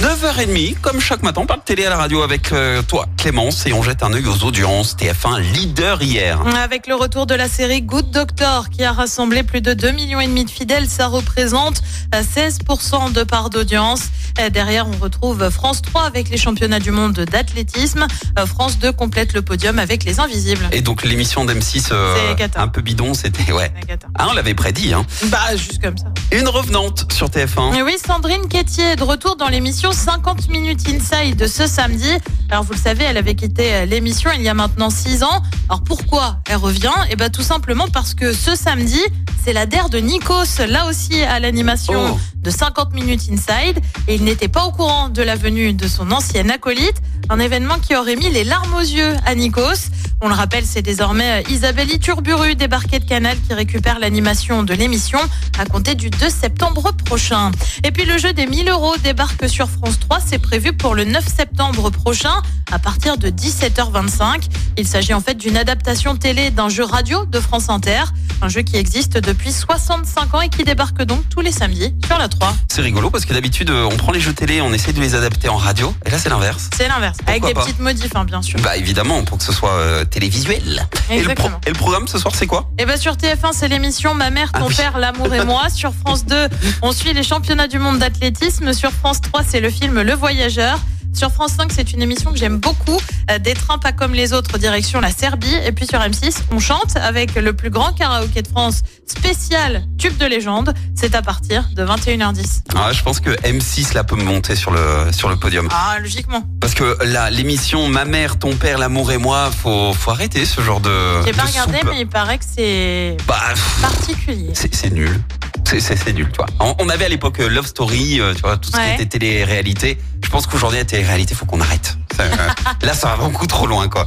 9h30, comme chaque matin, on parle télé à la radio avec euh, toi, Clémence, et on jette un œil aux audiences. TF1 leader hier. Avec le retour de la série Good Doctor qui a rassemblé plus de 2 millions et demi de fidèles, ça représente euh, 16% de part d'audience. Euh, Derrière, on retrouve France 3 avec les championnats du monde d'athlétisme. Euh, France 2 complète le podium avec les invisibles. Et donc l'émission d'M6 euh, C'est cata. un peu bidon, c'était ouais. Ah, on l'avait prédit. Hein. Bah, juste comme ça. Une revenante sur TF1. Et oui, Sandrine Quétier est de retour dans l'émission 50 minutes inside de ce samedi. Alors vous le savez, elle avait quitté euh, l'émission il y a maintenant 6 ans. Alors pourquoi elle revient? Eh ben tout simplement parce que ce samedi, c'est la DER de Nikos, là aussi à l'animation Oh. de 50 minutes inside. Et il n'était pas au courant de la venue de son ancienne acolyte. Un événement qui aurait mis les larmes aux yeux à Nikos. On le rappelle, c'est désormais euh, Isabelle Iturburu, débarquée de Canal, qui récupère l'animation de l'émission à compter du 2 septembre prochain. Et puis le jeu des 1000 euros débarque sur France 3. C'est prévu pour le 9 septembre prochain à partir de 17h25. Il s'agit en fait d'une adaptation télé d'un jeu radio de France Inter. Un jeu qui existe depuis 65 ans et qui débarque donc tous les samedis sur la 3. C'est rigolo parce que d'habitude, euh, on prend les jeux télé, on essaie de les adapter en radio. Et là, c'est l'inverse. C'est l'inverse. Avec des pas petites modifs, hein, bien sûr. Bah évidemment, pour que ce soit euh, télévisuel. Et le, pro- Exactement. et le programme ce soir, c'est quoi? Et bien sur TF1, c'est l'émission Ma mère, ton Ah oui. père, l'amour et moi. Sur France 2, on suit les championnats du monde d'athlétisme. Sur France 3, c'est le film Le Voyageur. Sur France 5, c'est une émission que j'aime beaucoup. Euh, Des trains pas comme les autres, direction la Serbie. Et puis sur M6, on chante avec le plus grand karaoké de France spécial Tube de légende. C'est à partir de 21h10. ah, Je pense que M6 là peut monter sur le, sur le podium. Ah, logiquement. Parce que là, l'émission Ma mère, ton père, l'amour et moi, faut, faut arrêter ce genre de. J'ai pas de regardé, soupe. mais il paraît que c'est Bah, particulier. c'est nul. C'est- nul, tu vois. On, on avait à l'époque euh, Love Story, euh, tu vois, tout ce Ouais. qui était télé-réalité. Je pense qu'aujourd'hui, la télé-réalité, faut qu'on arrête. Ça, euh, là, ça va beaucoup trop loin, quoi.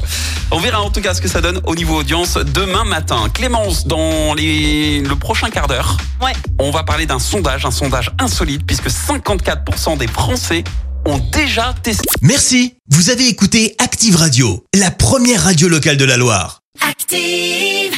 On verra en tout cas ce que ça donne au niveau audience demain matin. Clémence, dans les, le prochain quart d'heure, Ouais. on va parler d'un sondage, un sondage insolite, puisque 54% des Français ont déjà testé. Merci, vous avez écouté Active Radio, la première radio locale de la Loire. Active.